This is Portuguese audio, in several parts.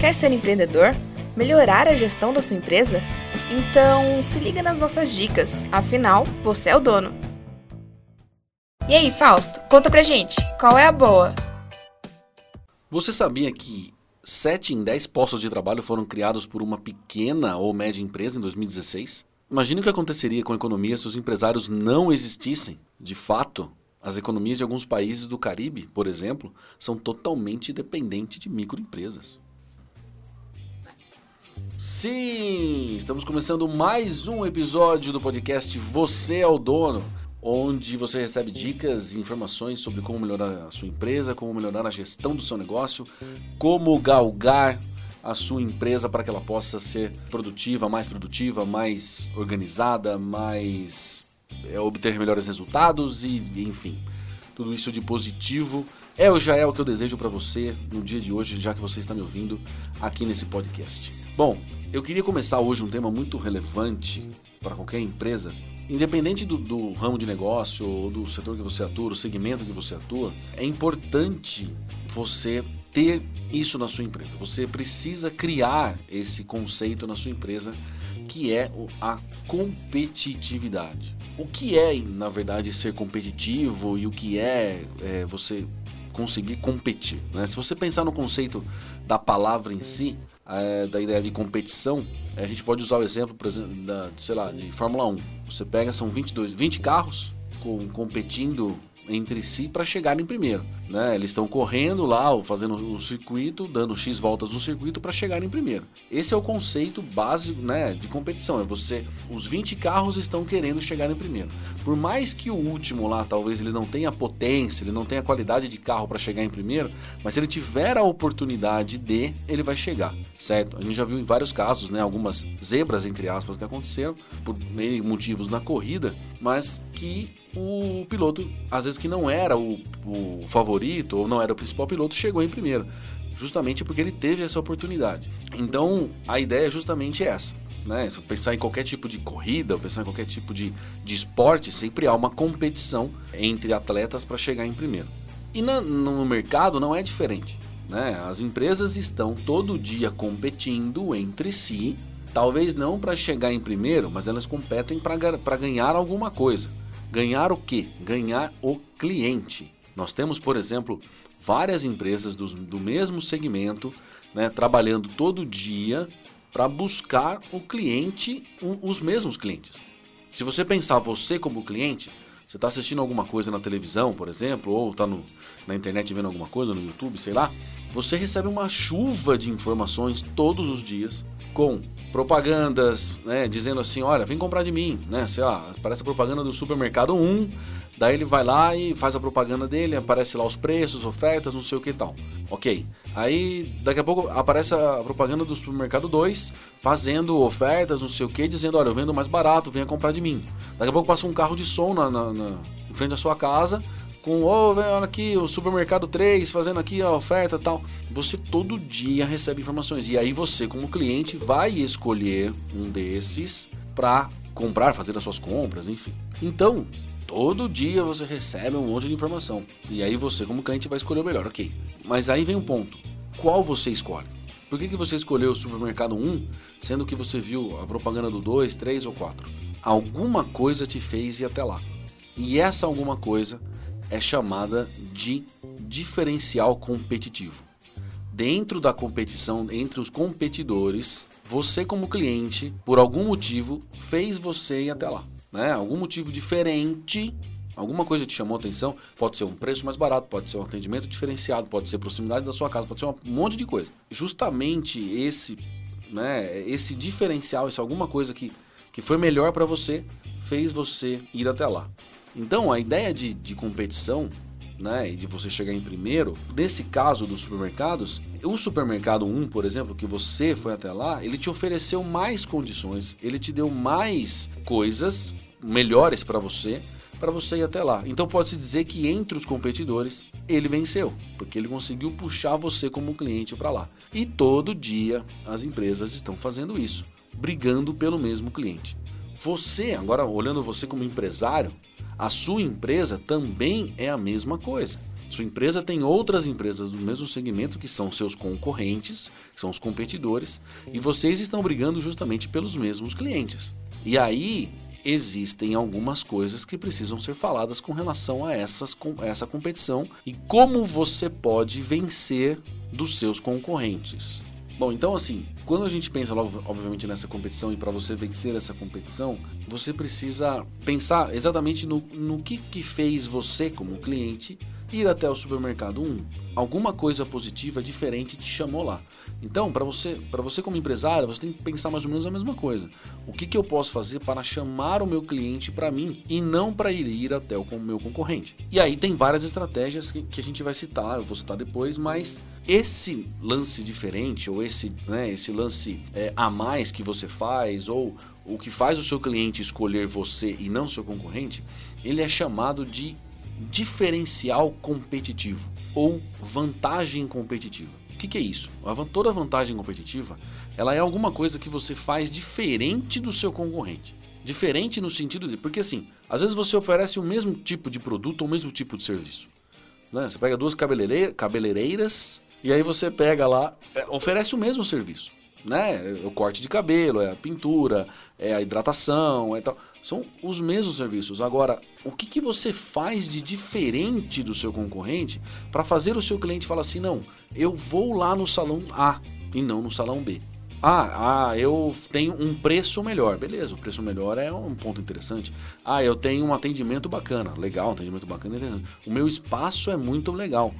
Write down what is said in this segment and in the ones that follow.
Quer ser empreendedor? Melhorar a gestão da sua empresa? Então se liga nas nossas dicas, afinal, você é o dono. E aí, Fausto, conta pra gente, qual é a boa? Você sabia que 7 em 10 postos de trabalho foram criados por uma pequena ou média empresa em 2016? Imagine o que aconteceria com a economia se os empresários não existissem. De fato, as economias de alguns países do Caribe, por exemplo, são totalmente dependentes de microempresas. Sim, estamos começando mais um episódio do podcast Você é o Dono, onde você recebe dicas e informações sobre como melhorar a sua empresa, como melhorar a gestão do seu negócio, como galgar a sua empresa para que ela possa ser produtiva, mais produtiva, mais organizada, mais é, obter melhores resultados e, enfim, tudo isso de positivo é ou já é o que eu desejo para você no dia de hoje, já que você está me ouvindo aqui nesse podcast. Bom, eu queria começar hoje um tema muito relevante para qualquer empresa, independente do, do, ramo de negócio ou do setor que você atua, do segmento que você atua, é importante você ter isso na sua empresa. Você precisa criar esse conceito na sua empresa que é a competitividade. O que é, na verdade, ser competitivo e o que é, é você conseguir competir? Né? Se você pensar no conceito da palavra em si, é, da ideia de competição, a gente pode usar o exemplo, por exemplo, da, sei lá, de Fórmula 1. Você pega, são 22, 20 carros com, competindo entre si para chegar em primeiro. Né? Eles estão correndo lá, fazendo o circuito, dando X voltas no circuito para chegar em primeiro. Esse é o conceito básico né, de competição. É você, os 20 carros estão querendo chegar em primeiro. Por mais que o último lá, talvez ele não tenha potência, ele não tenha qualidade de carro para chegar em primeiro, mas se ele tiver a oportunidade de, ele vai chegar, certo? A gente já viu em vários casos, né, algumas zebras entre aspas que aconteceram por meio motivos na corrida, mas que o piloto, às vezes que não era o, o favorito ou não era o principal piloto, chegou em primeiro. Justamente porque ele teve essa oportunidade. Então, a ideia é justamente essa. Né? Se pensar em qualquer tipo de corrida, pensar em qualquer tipo de, de esporte, sempre há uma competição entre atletas para chegar em primeiro. E na, no mercado não é diferente. Né? As empresas estão todo dia competindo entre si, talvez não para chegar em primeiro, mas elas competem para ganhar alguma coisa. Ganhar o quê? Ganhar o cliente. Nós temos, por exemplo, várias empresas do, do mesmo segmento né, trabalhando todo dia para buscar o cliente, os mesmos clientes. Se você pensar você como cliente, você está assistindo alguma coisa na televisão, por exemplo, ou está na internet vendo alguma coisa no YouTube, sei lá, você recebe uma chuva de informações todos os dias com propagandas, né, dizendo assim, olha, vem comprar de mim, né? Sei lá, aparece a propaganda do supermercado 1, daí ele vai lá e faz a propaganda dele, aparece lá os preços, ofertas, não sei o que e tal. Ok. Aí daqui a pouco aparece a propaganda do supermercado 2, fazendo ofertas, não sei o que, dizendo, olha, eu vendo mais barato, venha comprar de mim. Daqui a pouco passa um carro de som na, na, na em frente à sua casa, com, oh, olha aqui, o supermercado 3 fazendo aqui a oferta e tal. Você todo dia recebe informações. E aí você, como cliente, vai escolher um desses para comprar, fazer as suas compras, enfim. Então, todo dia você recebe um monte de informação. E aí você, como cliente, vai escolher o melhor, ok. Mas aí vem um ponto. Qual você escolhe? Por que, que você escolheu o supermercado 1, sendo que você viu a propaganda do 2, 3 ou 4? Alguma coisa te fez ir até lá. E essa alguma coisa é chamada de diferencial competitivo. Dentro da competição entre os competidores, você como cliente, por algum motivo, fez você ir até lá. Né? Algum motivo diferente, alguma coisa te chamou atenção, pode ser um preço mais barato, pode ser um atendimento diferenciado, pode ser proximidade da sua casa, pode ser um monte de coisa. Justamente esse, né, esse diferencial, essa alguma coisa que, que foi melhor para você, fez você ir até lá. Então, a ideia de, de competição né, e de você chegar em primeiro, nesse caso dos supermercados, o supermercado 1, por exemplo, que você foi até lá, ele te ofereceu mais condições, ele te deu mais coisas melhores para você, para você ir até lá. Então pode-se dizer que entre os competidores, ele venceu, porque ele conseguiu puxar você como cliente para lá. E todo dia as empresas estão fazendo isso, brigando pelo mesmo cliente. Você, agora olhando você como empresário, a sua empresa também é a mesma coisa. Sua empresa tem outras empresas do mesmo segmento que são seus concorrentes, que são os competidores, e vocês estão brigando justamente pelos mesmos clientes. E aí existem algumas coisas que precisam ser faladas com relação a essas, a essa competição e como você pode vencer dos seus concorrentes. Bom, então assim, quando a gente pensa obviamente, nessa competição e para você vencer essa competição, você precisa pensar exatamente no, no que, que fez você, como cliente, ir até o supermercado 1, alguma coisa positiva diferente te chamou lá. Então, para você, para você como empresário, você tem que pensar mais ou menos a mesma coisa. O que, que eu posso fazer para chamar o meu cliente para mim e não para ir, ir até o meu concorrente? E aí tem várias estratégias que, que a gente vai citar, eu vou citar depois, mas esse lance diferente ou esse, né, esse lance é, a mais que você faz ou o que faz o seu cliente escolher você e não seu concorrente, ele é chamado de diferencial competitivo ou vantagem competitiva. O que, que é isso? Toda vantagem competitiva ela é alguma coisa que você faz diferente do seu concorrente. Diferente no sentido de. Porque assim, às vezes você oferece o mesmo tipo de produto ou o mesmo tipo de serviço. Né? Você pega duas cabeleireiras e aí você pega lá, é, oferece o mesmo serviço. Né? O corte de cabelo, é a pintura, é a hidratação, é tal. São os mesmos serviços. Agora, o que, que você faz de diferente do seu concorrente para fazer o seu cliente falar assim: não, eu vou lá no salão A e não no salão B? Ah, ah, eu tenho um preço melhor. Beleza, o preço melhor é um ponto interessante. Ah, eu tenho um atendimento bacana. Legal, um atendimento bacana. O meu espaço é muito legal.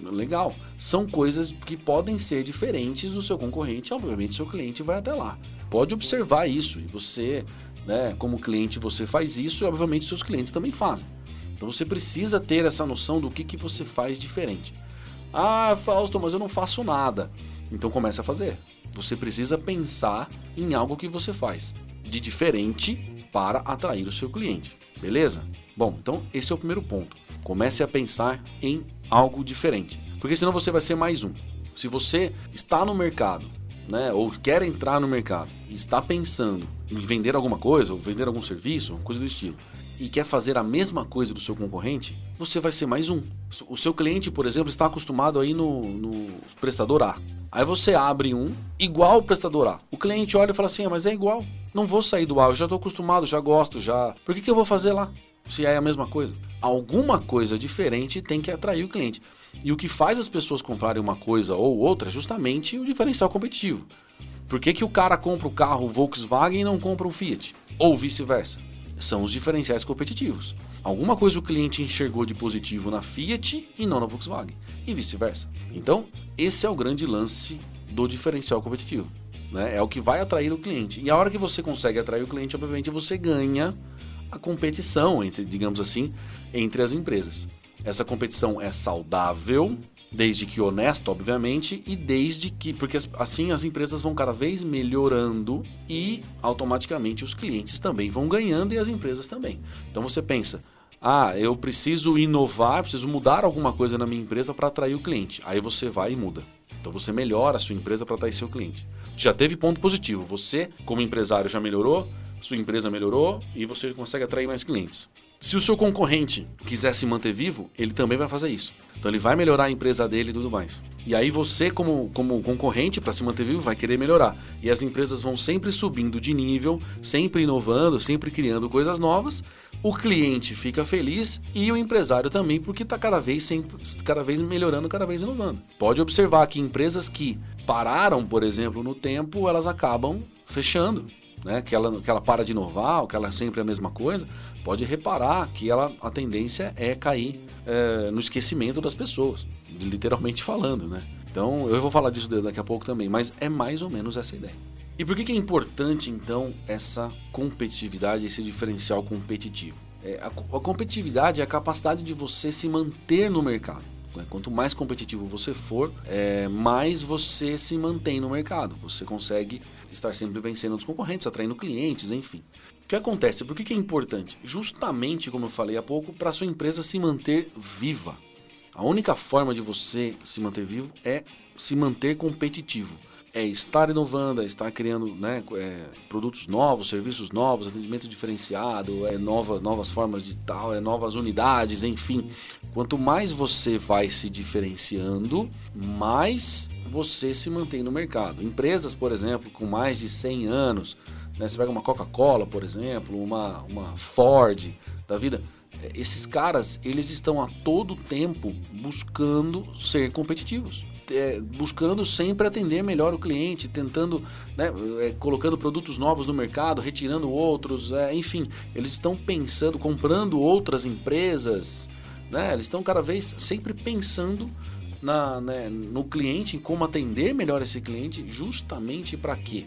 Legal. São coisas que podem ser diferentes do seu concorrente. Obviamente, seu cliente vai até lá. Pode observar isso e você né? Como cliente você faz isso e obviamente seus clientes também fazem. Então você precisa ter essa noção do que, que você faz diferente. Ah, Fausto, mas eu não faço nada. Então comece a fazer. Você precisa pensar em algo que você faz de diferente para atrair o seu cliente. Beleza? Bom, então esse é o primeiro ponto. Comece a pensar em algo diferente. Porque senão você vai ser mais um. Se você está no mercado né, ou quer entrar no mercado e está pensando em vender alguma coisa, ou vender algum serviço, coisa do estilo, e quer fazer a mesma coisa do seu concorrente, você vai ser mais um. O seu cliente, por exemplo, está acostumado aí no, no prestador A. Aí você abre um igual o prestador A. O cliente olha e fala assim: ah, mas é igual. Não vou sair do A, eu já estou acostumado, já gosto, já. Por que, que eu vou fazer lá? Se é a mesma coisa. Alguma coisa diferente tem que atrair o cliente. E o que faz as pessoas comprarem uma coisa ou outra é justamente o diferencial competitivo. Por que, que o cara compra o carro Volkswagen e não compra um Fiat? Ou vice-versa? São os diferenciais competitivos. Alguma coisa o cliente enxergou de positivo na Fiat e não na Volkswagen. E vice-versa. Então, esse é o grande lance do diferencial competitivo. Né? É o que vai atrair o cliente. E a hora que você consegue atrair o cliente, obviamente, você ganha a competição entre, digamos assim, entre as empresas. Essa competição é saudável, desde que honesta, obviamente, e desde que. Porque assim as empresas vão cada vez melhorando e automaticamente os clientes também vão ganhando e as empresas também. Então você pensa. Ah, eu preciso inovar, preciso mudar alguma coisa na minha empresa para atrair o cliente. Aí você vai e muda. Então você melhora a sua empresa para atrair seu cliente. Já teve ponto positivo. Você, como empresário, já melhorou, sua empresa melhorou e você consegue atrair mais clientes. Se o seu concorrente quiser se manter vivo, ele também vai fazer isso. Então ele vai melhorar a empresa dele e tudo mais. E aí você, como, como concorrente, para se manter vivo, vai querer melhorar. E as empresas vão sempre subindo de nível, sempre inovando, sempre criando coisas novas. O cliente fica feliz e o empresário também, porque está cada vez sempre, cada vez melhorando, cada vez inovando. Pode observar que empresas que pararam, por exemplo, no tempo, elas acabam fechando né, que, ela, que ela para de inovar, que ela é sempre a mesma coisa, pode reparar que ela, a tendência é cair é, no esquecimento das pessoas, literalmente falando, né? Então, eu vou falar disso daqui a pouco também, mas é mais ou menos essa ideia. E por que, que é importante, então, essa competitividade, esse diferencial competitivo? É, a, a competitividade é a capacidade de você se manter no mercado. Né? Quanto mais competitivo você for, é, mais você se mantém no mercado. Você consegue estar sempre vencendo os concorrentes, atraindo clientes, enfim. O que acontece? Por que, que é importante? Justamente, como eu falei há pouco, para sua empresa se manter viva. A única forma de você se manter vivo é se manter competitivo. É estar inovando, é estar criando né, é, produtos novos, serviços novos, atendimento diferenciado, é nova, novas formas de tal, é novas unidades, enfim. Quanto mais você vai se diferenciando, mais você se mantém no mercado. Empresas, por exemplo, com mais de 100 anos, né, você pega uma Coca-Cola, por exemplo, uma, uma Ford da vida, é, esses caras, eles estão a todo tempo buscando ser competitivos é, buscando sempre atender melhor o cliente, tentando, né, é, colocando produtos novos no mercado, retirando outros, é, enfim, eles estão pensando, comprando outras empresas, né, eles estão cada vez sempre pensando na, né, no cliente, em como atender melhor esse cliente, justamente para quê?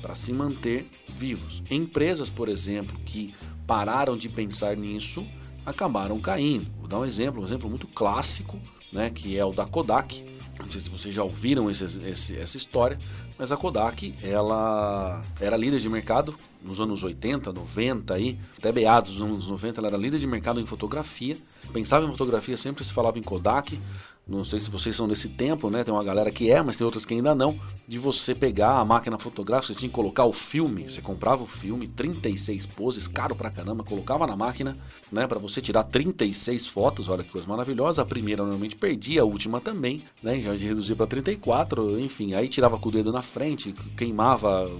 Para se manter vivos. Empresas, por exemplo, que pararam de pensar nisso, acabaram caindo. Vou dar um exemplo, um exemplo muito clássico, né, que é o da Kodak não sei se vocês já ouviram esse, esse, essa história, mas a Kodak ela era líder de mercado nos anos 80, 90 aí, até beados dos anos 90, ela era líder de mercado em fotografia. Pensava em fotografia, sempre se falava em Kodak. Não sei se vocês são desse tempo, né? Tem uma galera que é, mas tem outras que ainda não. De você pegar a máquina fotográfica, você tinha que colocar o filme. Você comprava o filme, 36 poses, caro pra caramba, colocava na máquina, né? Para você tirar 36 fotos. Olha que coisa maravilhosa. A primeira normalmente perdia, a última também, né? Já reduzia para 34, enfim. Aí tirava com o dedo na frente, queimava.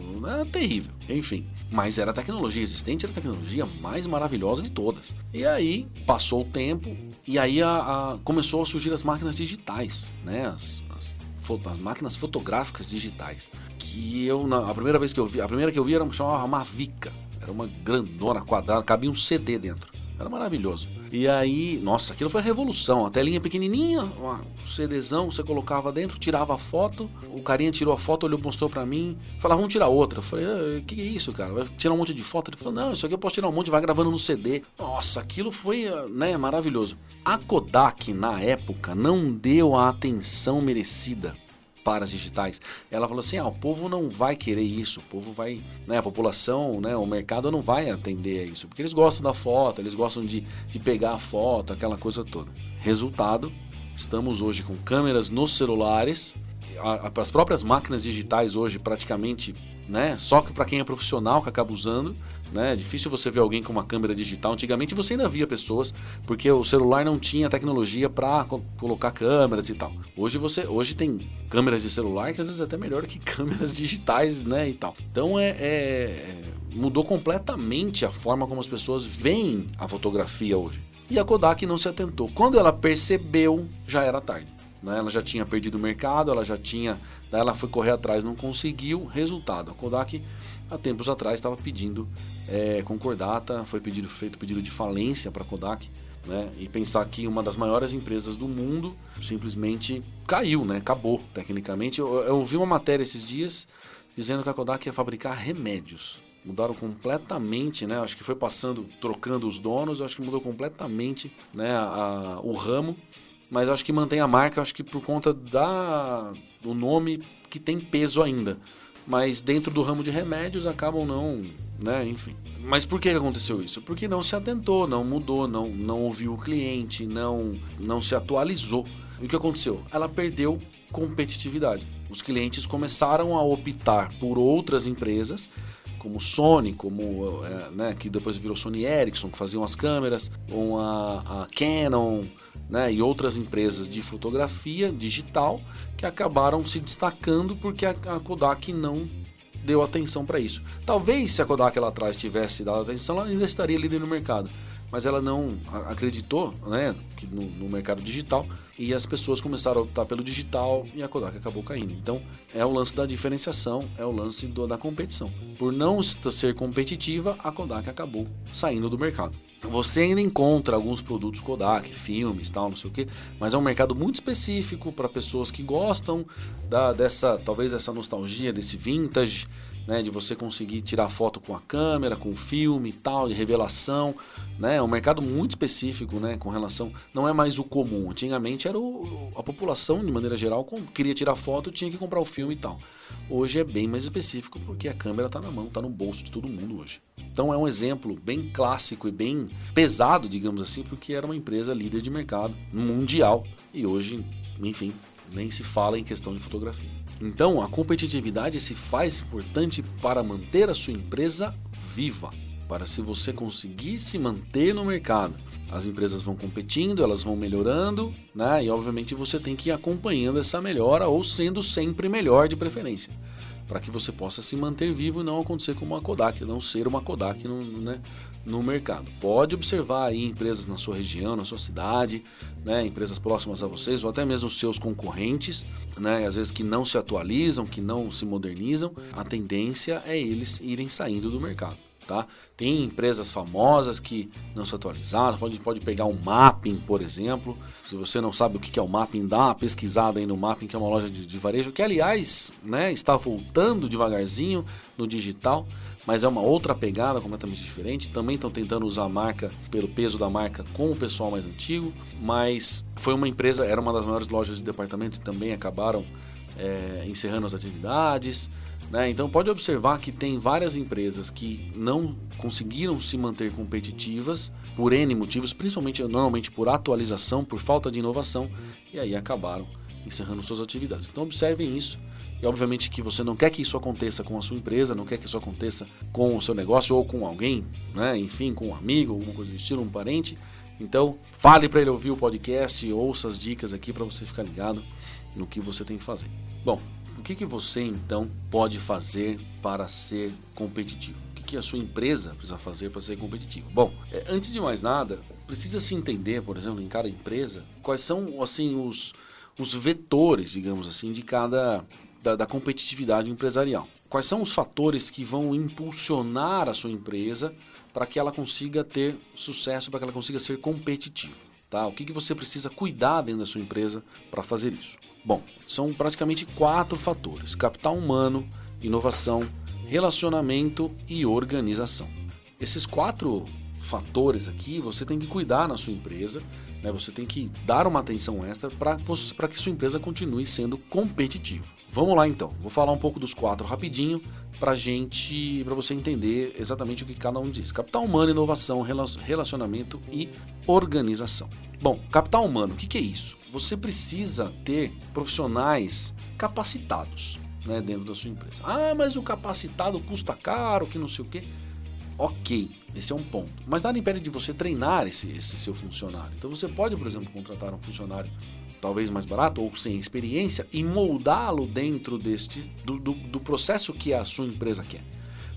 É terrível. Enfim. Mas era a tecnologia existente, era a tecnologia mais maravilhosa de todas. E aí passou o tempo, e aí a, a, começou a surgir as máquinas digitais, né? As, as, as, máquinas fotográficas digitais. Que eu, na, a primeira vez que eu vi, a primeira que eu vi era chamava Mavica. Era uma grandona quadrada, cabia um CD dentro. Era maravilhoso. E aí, nossa, aquilo foi a revolução. A telinha pequenininha, um CDzão, você colocava dentro, tirava a foto. O carinha tirou a foto, olhou, mostrou pra mim. Falava, vamos tirar outra. Eu falei, ah, que, é isso, cara? Vai tirar um monte de foto? Ele falou, não, isso aqui eu posso tirar um monte, vai gravando no CD. Nossa, aquilo foi, né, maravilhoso. A Kodak, na época, não deu a atenção merecida para as digitais. Ela falou assim: ah, o povo não vai querer isso, o povo vai, né, a população, né, o mercado não vai atender a isso, porque eles gostam da foto, eles gostam de, de pegar a foto, aquela coisa toda. Resultado: estamos hoje com câmeras nos celulares, as próprias máquinas digitais hoje praticamente, né, só que para quem é profissional que acaba usando, né? É difícil você ver alguém com uma câmera digital. Antigamente você ainda via pessoas, porque o celular não tinha tecnologia para colocar câmeras e tal. Hoje você, hoje tem câmeras de celular que às vezes é até melhor que câmeras digitais, né, e tal. Então é, é, é mudou completamente a forma como as pessoas veem a fotografia hoje. E a Kodak não se atentou. Quando ela percebeu, já era tarde. Né? Ela já tinha perdido o mercado, ela já tinha. Ela foi correr atrás, não conseguiu. Resultado: a Kodak há tempos atrás estava pedindo é, concordata, foi pedido, feito pedido de falência para a Kodak. Né? E pensar que uma das maiores empresas do mundo simplesmente caiu, né? acabou tecnicamente. Eu, eu ouvi uma matéria esses dias dizendo que a Kodak ia fabricar remédios. Mudaram completamente, né? Acho que foi passando, trocando os donos, acho que mudou completamente né? A, a, o ramo. Mas acho que mantém a marca, acho que por conta da, do nome que tem peso ainda mas dentro do ramo de remédios acabam não, né, enfim. Mas por que aconteceu isso? Porque não se atentou, não mudou, não, não ouviu o cliente, não, não se atualizou. E o que aconteceu? Ela perdeu competitividade. Os clientes começaram a optar por outras empresas, como Sony, como é, né, que depois virou Sony Ericsson, que faziam as câmeras, ou a, a Canon, né, e outras empresas de fotografia digital que acabaram se destacando porque a, a Kodak não deu atenção para isso. Talvez se a Kodak lá atrás tivesse dado atenção, ela ainda estaria líder no mercado mas ela não acreditou né, no, no, mercado digital e as pessoas começaram a optar pelo digital e a Kodak acabou caindo. Então é o lance da diferenciação, é o lance do, da competição. Por não ser competitiva, a Kodak acabou saindo do mercado. Você ainda encontra alguns produtos Kodak, filmes, tal, não sei o que, mas é um mercado muito específico para pessoas que gostam da, dessa, talvez essa nostalgia desse vintage, né, de você conseguir tirar foto com a câmera, com filme e tal, de revelação, né, é um mercado muito específico, né, com relação, não é mais o comum, antigamente era o, a população, de maneira geral, queria tirar foto, tinha que comprar o filme e tal. Hoje é bem mais específico, porque a câmera está na mão, está no bolso de todo mundo hoje. Então é um exemplo bem clássico e bem pesado, digamos assim, porque era uma empresa líder de mercado mundial e hoje, enfim, nem se fala em questão de fotografia. Então, a competitividade se faz importante para manter a sua empresa viva, para se você conseguir se manter no mercado. As empresas vão competindo, elas vão melhorando, né? E obviamente você tem que ir acompanhando essa melhora ou sendo sempre melhor de preferência para que você possa se manter vivo e não acontecer como uma Kodak, não ser uma Kodak no, né, no mercado. Pode observar aí empresas na sua região, na sua cidade, né, empresas próximas a vocês ou até mesmo seus concorrentes, né, às vezes que não se atualizam, que não se modernizam, a tendência é eles irem saindo do mercado. Tá? Tem empresas famosas que não se atualizaram, pode, pode pegar um Mapping, por exemplo. Se você não sabe o que é o Mapping, dá uma pesquisada aí no Mapping, que é uma loja de, de varejo, que aliás né, está voltando devagarzinho no digital, mas é uma outra pegada completamente diferente. Também estão tentando usar a marca, pelo peso da marca, com o pessoal mais antigo, mas foi uma empresa, era uma das maiores lojas de departamento e também acabaram é, encerrando as atividades. Né? Então pode observar que tem várias empresas que não conseguiram se manter competitivas por N motivos, principalmente normalmente por atualização, por falta de inovação, e aí acabaram encerrando suas atividades. Então observem isso. E obviamente que você não quer que isso aconteça com a sua empresa, não quer que isso aconteça com o seu negócio ou com alguém, né? enfim, com um amigo, alguma coisa do estilo, um parente. Então, fale para ele ouvir o podcast, ouça as dicas aqui para você ficar ligado no que você tem que fazer. Bom, o que, que você então pode fazer para ser competitivo? O que, que a sua empresa precisa fazer para ser competitivo? Bom, é, antes de mais nada, precisa se entender, por exemplo, em cada empresa, quais são assim os, os vetores, digamos assim, de cada da, da competitividade empresarial. Quais são os fatores que vão impulsionar a sua empresa para que ela consiga ter sucesso, para que ela consiga ser competitiva? Tá? O que, que você precisa cuidar dentro da sua empresa para fazer isso? Bom, são praticamente quatro fatores: capital humano, inovação, relacionamento e organização. Esses quatro fatores aqui você tem que cuidar na sua empresa, né? você tem que dar uma atenção extra para que sua empresa continue sendo competitiva. Vamos lá então, vou falar um pouco dos quatro rapidinho para gente, para você entender exatamente o que cada um diz. Capital humano, inovação, relacionamento e organização. Bom, capital humano, o que, que é isso? Você precisa ter profissionais capacitados né, dentro da sua empresa. Ah, mas o capacitado custa caro, que não sei o quê. Ok, esse é um ponto. Mas nada impede de você treinar esse, esse seu funcionário. Então você pode, por exemplo, contratar um funcionário talvez mais barato ou sem experiência e moldá-lo dentro deste do, do, do, processo que a sua empresa quer.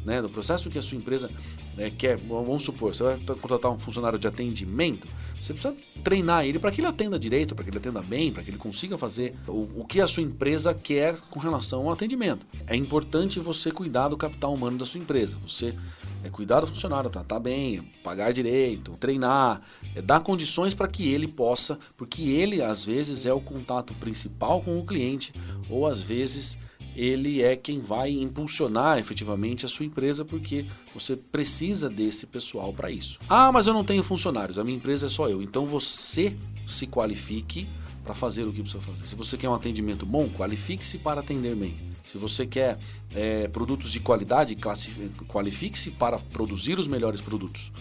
Né? Do processo que a sua empresa é, quer. Vamos supor, você vai contratar um funcionário de atendimento, você precisa treinar ele para que ele atenda direito, para que ele atenda bem, para que ele consiga fazer o, o que a sua empresa quer com relação ao atendimento. É importante você cuidar do capital humano da sua empresa. Você é cuidar do funcionário, tratar bem, pagar direito, treinar, é dar condições para que ele possa, porque ele às vezes é o contato principal com o cliente, ou às vezes ele é quem vai impulsionar efetivamente a sua empresa, porque você precisa desse pessoal para isso. Ah, mas eu não tenho funcionários, a minha empresa é só eu. Então você se qualifique para fazer o que precisa fazer. Se você quer um atendimento bom, qualifique-se para atender bem. Se você quer é, produtos de qualidade, qualifique-se para produzir os melhores produtos.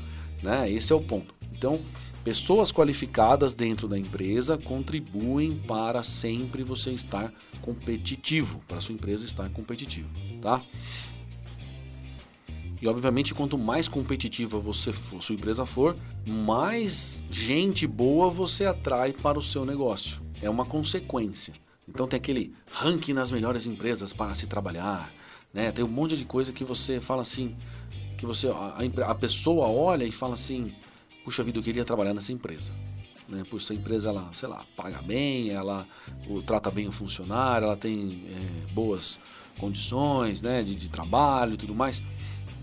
Né? Esse é o ponto. Então, pessoas qualificadas dentro da empresa contribuem para sempre você estar competitivo, para sua empresa estar competitiva. Tá? E obviamente, quanto mais competitiva você for, sua empresa for, mais gente boa você atrai para o seu negócio. É uma consequência. Então tem aquele ranking nas melhores empresas para se trabalhar, né? Tem um monte de coisa que você fala assim, que você a, a pessoa olha e fala assim, puxa vida, eu queria trabalhar nessa empresa. Né? Puxa, essa empresa, ela, sei lá, paga bem, ela trata bem o funcionário, ela tem é, boas condições né, de, de trabalho e tudo mais.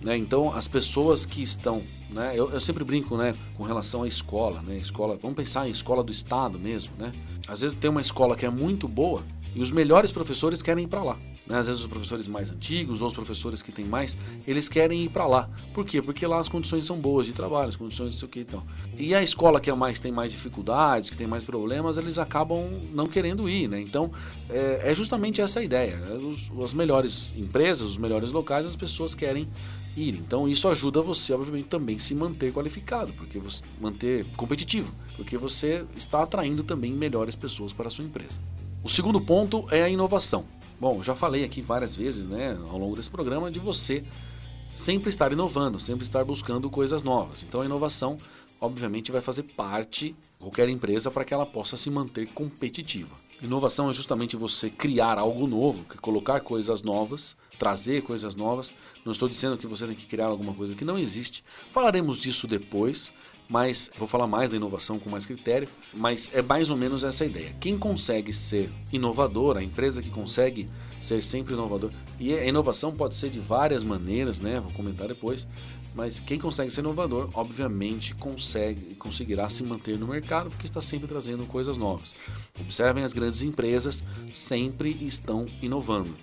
Né? Então, as pessoas que estão, né? Eu, eu, sempre brinco, né, com relação à escola, né? Escola, vamos pensar em escola do estado mesmo, né? Às vezes tem uma escola que é muito boa e os melhores professores querem ir para lá. Né? Às vezes os professores mais antigos ou os professores que têm mais, eles querem ir para lá. Por quê? Porque lá as condições são boas de trabalho, as condições não o que então. E a escola que é mais tem mais dificuldades, que tem mais problemas, eles acabam não querendo ir, né? Então é, é justamente essa a ideia. Os, as melhores empresas, os melhores locais, as pessoas querem ir. Então isso ajuda você, obviamente, também se manter qualificado, porque você manter competitivo, porque você está atraindo também melhores pessoas para a sua empresa. O segundo ponto é a inovação. Bom, já falei aqui várias vezes, né, ao longo desse programa, de você sempre estar inovando, sempre estar buscando coisas novas. Então a inovação, obviamente, vai fazer parte qualquer empresa para que ela possa se manter competitiva. Inovação é justamente você criar algo novo, colocar coisas novas, trazer coisas novas. Não estou dizendo que você tem que criar alguma coisa que não existe. Falaremos disso depois, mas vou falar mais da inovação com mais critério, mas é mais ou menos essa ideia. Quem consegue ser inovador, a empresa que consegue ser sempre inovador, e a inovação pode ser de várias maneiras, né? Vou comentar depois, mas quem consegue ser inovador, obviamente consegue, conseguirá se manter no mercado porque está sempre trazendo coisas novas. Observem as grandes empresas sempre estão inovando.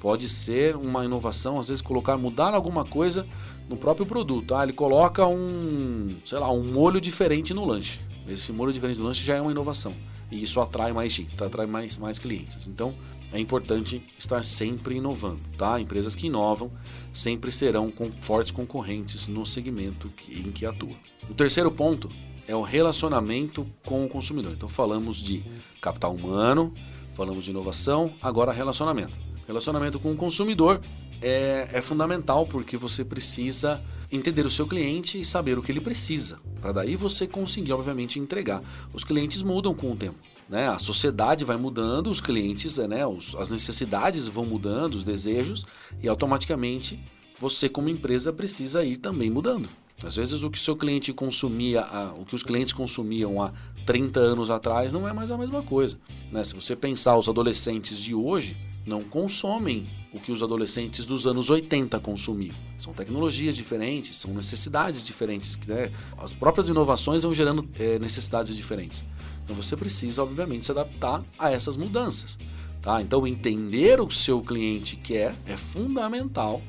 Pode ser uma inovação, às vezes colocar, mudar alguma coisa no próprio produto. Ah, ele coloca um, sei lá, um molho diferente no lanche. Esse molho diferente no lanche já é uma inovação. E isso atrai mais gente, atrai mais, mais clientes. Então, é importante estar sempre inovando, tá? Empresas que inovam sempre serão com fortes concorrentes no segmento em que atua. O terceiro ponto é o relacionamento com o consumidor. Então falamos de capital humano, falamos de inovação, agora relacionamento. Relacionamento com o consumidor é, é fundamental porque você precisa entender o seu cliente e saber o que ele precisa, para daí você conseguir, obviamente, entregar. Os clientes mudam com o tempo. Né? A sociedade vai mudando, os clientes, né? Os, as necessidades vão mudando, os desejos, e automaticamente você, como empresa, precisa ir também mudando. Às vezes o que seu cliente consumia, o que os clientes consumiam há 30 anos atrás não é mais a mesma coisa. Né? Se você pensar os adolescentes de hoje, não consomem o que os adolescentes dos anos 80 consumiam. São tecnologias diferentes, são necessidades diferentes. Né? As próprias inovações vão gerando é, necessidades diferentes. Então você precisa, obviamente, se adaptar a essas mudanças. Tá? Então entender o que seu cliente quer é fundamental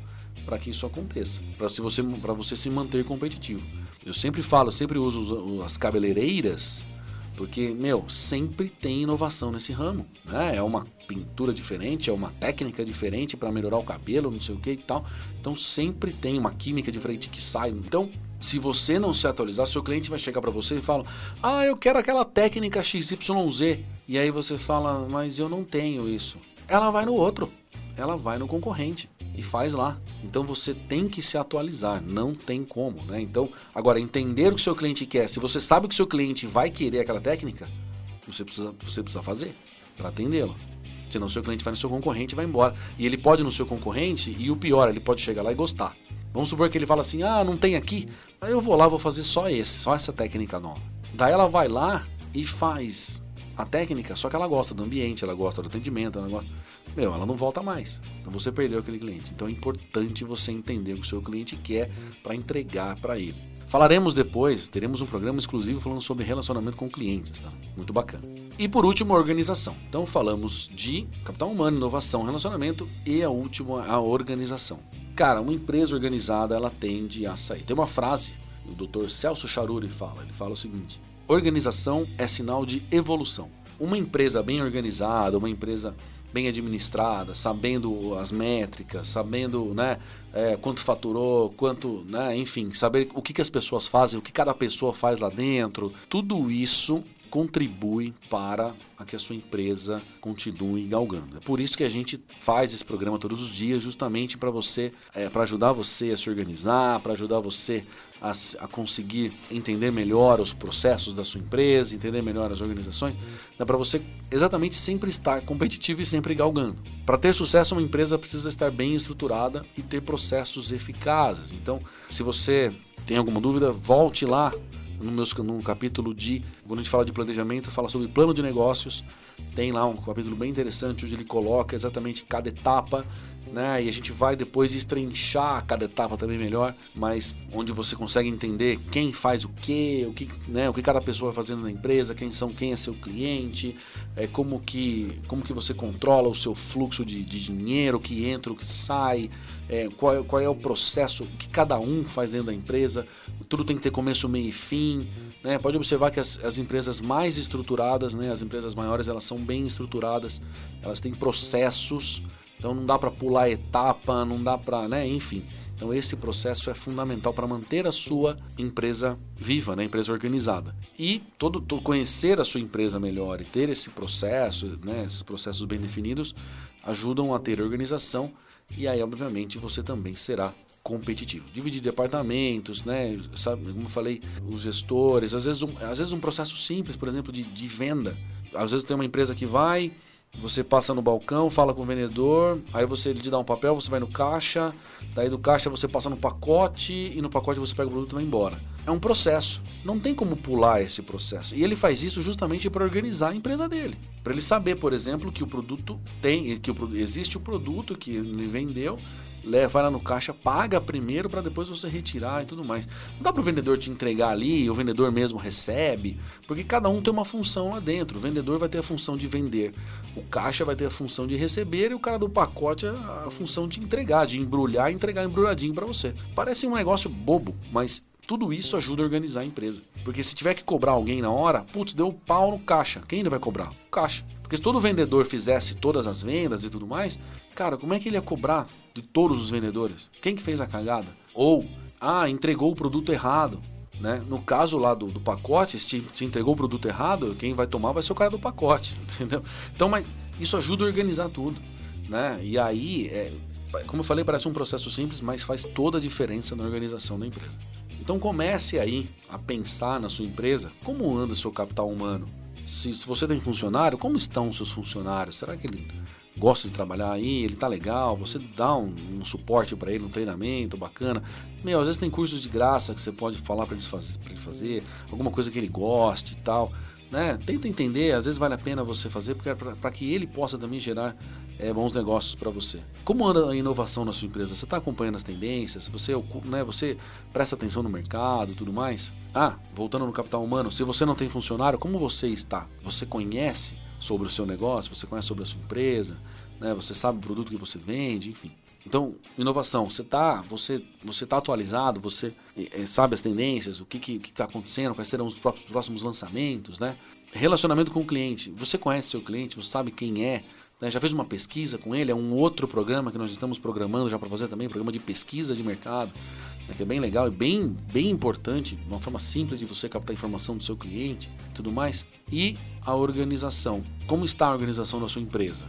para que isso aconteça, para você, você se manter competitivo. Eu sempre falo, sempre uso as cabeleireiras porque, meu, sempre tem inovação nesse ramo. Né? É uma pintura diferente, é uma técnica diferente para melhorar o cabelo, não sei o que e tal. Então sempre tem uma química diferente que sai. Então, se você não se atualizar, seu cliente vai chegar para você e fala: Ah, eu quero aquela técnica XYZ. E aí você fala: Mas eu não tenho isso. Ela vai no outro, ela vai no concorrente e faz lá. Então você tem que se atualizar, não tem como, né? Então, agora entender o que seu cliente quer. Se você sabe que seu cliente vai querer aquela técnica, você precisa, você precisa fazer para atendê-lo. Senão seu cliente vai no seu concorrente e vai embora. E ele pode ir no seu concorrente e o pior, ele pode chegar lá e gostar. Vamos supor que ele fala assim: "Ah, não tem aqui". Aí eu vou lá, vou fazer só esse, só essa técnica nova. Daí ela vai lá e faz a técnica, só que ela gosta do ambiente, ela gosta do atendimento, ela gosta meu, ela não volta mais. Então você perdeu aquele cliente. Então é importante você entender o que o seu cliente quer para entregar para ele. Falaremos depois, teremos um programa exclusivo falando sobre relacionamento com clientes, tá? Muito bacana. E por último, organização. Então falamos de capital humano, inovação, relacionamento e a última, a organização. Cara, uma empresa organizada, ela tende a sair. Tem uma frase, o Dr. Celso Charuri fala, ele fala o seguinte: organização é sinal de evolução. Uma empresa bem organizada, uma empresa bem administrada, sabendo as métricas, sabendo né, é, quanto faturou, quanto, né, enfim, saber o que, que as pessoas fazem, o que cada pessoa faz lá dentro, tudo isso contribui para a que a sua empresa continue galgando. É por isso que a gente faz esse programa todos os dias, justamente para você, é, para ajudar você a se organizar, para ajudar você a, a, conseguir entender melhor os processos da sua empresa, entender melhor as organizações, dá para você exatamente sempre estar competitivo e sempre galgando. Para ter sucesso, uma empresa precisa estar bem estruturada e ter processos eficazes. Então, se você tem alguma dúvida, volte lá no, meus, no capítulo de. Quando a gente fala de planejamento, fala sobre plano de negócios. Tem lá um capítulo bem interessante onde ele coloca exatamente cada etapa né? E a gente vai depois estrinchar cada etapa também melhor, mas onde você consegue entender quem faz o quê, o que, né, o que cada pessoa vai fazendo na empresa, quem são quem é seu cliente, é, como, que, como que você controla o seu fluxo de, de dinheiro, o que entra, o que sai, é, qual, qual é o processo que cada um faz dentro da empresa, tudo tem que ter começo, meio e fim. Né? Pode observar que as, as empresas mais estruturadas, né, as empresas maiores, elas são bem estruturadas, elas têm processos então não dá para pular etapa, não dá para, né, enfim. Então esse processo é fundamental para manter a sua empresa viva, né, empresa organizada. E todo, todo, conhecer a sua empresa melhor e ter esse processo, né, esses processos bem definidos, ajudam a ter organização e aí, obviamente, você também será competitivo. Dividir departamentos, né? Sabe, como eu falei, os gestores, às vezes um, às vezes um processo simples, por exemplo, de, de venda. Às vezes tem uma empresa que vai, você passa no balcão, fala com o vendedor, aí você ele te dá um papel, você vai no caixa, daí do caixa você passa no pacote e no pacote você pega o produto e vai embora. É um processo. Não tem como pular esse processo. E ele faz isso justamente para organizar a empresa dele. Para ele saber, por exemplo, que o produto tem, que o, existe o produto que ele vendeu leva, lá no caixa, paga primeiro para depois você retirar e tudo mais. Não dá para o vendedor te entregar ali, o vendedor mesmo recebe, porque cada um tem uma função lá dentro. O vendedor vai ter a função de vender, o caixa vai ter a função de receber e o cara do pacote a, a função de entregar, de embrulhar e entregar embrulhadinho para você. Parece um negócio bobo, mas tudo isso ajuda a organizar a empresa. Porque se tiver que cobrar alguém na hora, putz, deu pau no caixa. Quem ainda vai cobrar? O caixa. Porque se todo vendedor fizesse todas as vendas e tudo mais, cara, como é que ele ia cobrar de todos os vendedores? Quem que fez a cagada? Ou, ah, entregou o produto errado. Né? No caso lá do, do pacote, se, se entregou o produto errado, quem vai tomar vai ser o cara do pacote, entendeu? Então, mas isso ajuda a organizar tudo, né? E aí, é, como eu falei, parece um processo simples, mas faz toda a diferença na organização da empresa. Então comece aí a pensar na sua empresa como anda seu capital humano. Se, se você tem funcionário, como estão os seus funcionários? Será que ele gosta de trabalhar aí? Ele tá legal? Você dá um, um suporte para ele, um treinamento bacana? Meu, às vezes tem cursos de graça que você pode falar para ele, ele fazer, alguma coisa que ele goste e tal. Né? Tenta entender, às vezes vale a pena você fazer porque é para que ele possa também gerar é, bons negócios para você. Como anda a inovação na sua empresa? Você está acompanhando as tendências? Você, né, você presta atenção no mercado e tudo mais? Ah, voltando no capital humano, se você não tem funcionário, como você está? Você conhece sobre o seu negócio? Você conhece sobre a sua empresa? Né? Você sabe o produto que você vende? Enfim. Então, inovação, você está você, você tá atualizado, você é, sabe as tendências, o que está acontecendo, quais serão os próximos lançamentos, né? Relacionamento com o cliente. Você conhece seu cliente, você sabe quem é, né? já fez uma pesquisa com ele, é um outro programa que nós estamos programando já para fazer também, programa de pesquisa de mercado, né? que é bem legal e bem, bem importante, uma forma simples de você captar informação do seu cliente tudo mais. E a organização. Como está a organização da sua empresa?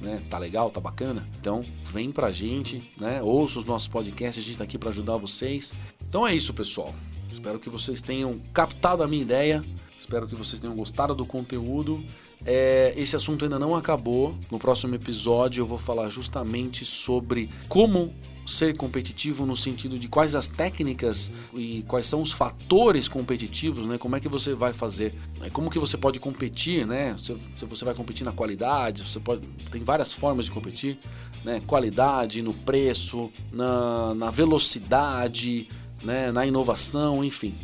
né? Tá legal, tá bacana? Então vem pra gente, né? Ouça os nossos podcasts, a gente tá aqui para ajudar vocês. Então é isso, pessoal. Espero que vocês tenham captado a minha ideia. Espero que vocês tenham gostado do conteúdo. É, esse assunto ainda não acabou. No próximo episódio eu vou falar justamente sobre como ser competitivo no sentido de quais as técnicas e quais são os fatores competitivos, né? Como é que você vai fazer? É, como que você pode competir, né? Se, se você vai competir na qualidade, você pode tem várias formas de competir, né? Qualidade, no preço, na, na velocidade, né? Na inovação, enfim.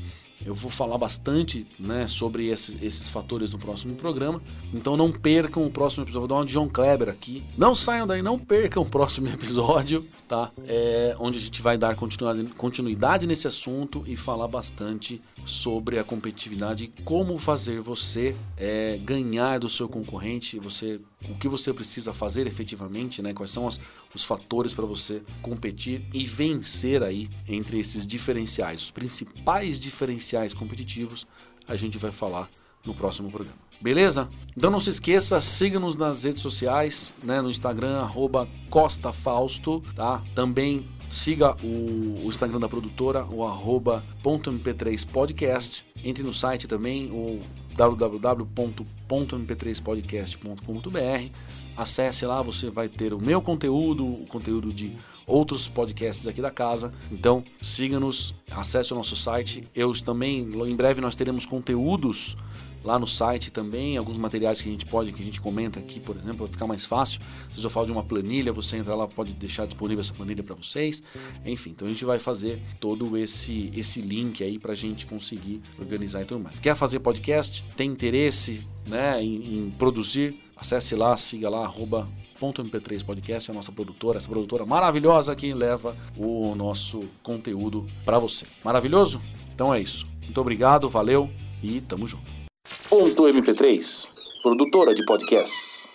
Eu vou falar bastante né, sobre esses, esses, fatores no próximo programa. Então não percam o próximo episódio. Vou dar uma de John Kleber aqui. Não saiam daí, não percam o próximo episódio, tá? É, onde a gente vai dar continuidade, nesse assunto e falar bastante sobre a competitividade e como fazer você é, ganhar do seu concorrente, você o que você precisa fazer efetivamente, né? Quais são as, os fatores para você competir e vencer aí entre esses diferenciais, os principais diferenciais competitivos, a gente vai falar no próximo programa. Beleza? Então não se esqueça, siga-nos nas redes sociais, né? No Instagram, arroba Costa Fausto, tá? Também siga o, o Instagram da produtora, o arroba .mp3podcast. Entre no site também, o www.mp3podcast.com.br. Acesse lá, você vai ter o meu conteúdo, o conteúdo de outros podcasts aqui da casa. Então, siga-nos, acesse o nosso site. Eu também, em breve nós teremos conteúdos lá no site também, alguns materiais que a gente pode, que a gente comenta aqui, por exemplo, para ficar mais fácil. Se eu falo de uma planilha, você entra lá, pode deixar disponível essa planilha para vocês. Enfim, então a gente vai fazer todo esse esse link aí para a gente conseguir organizar e tudo mais. Quer fazer podcast? Tem interesse, né, em, em produzir? Acesse lá, siga lá, arroba .mp3 Podcast, a nossa produtora, essa produtora maravilhosa que leva o nosso conteúdo para você. Maravilhoso? Então é isso. Muito obrigado, valeu e tamo junto. Ponto MP3, produtora de podcasts.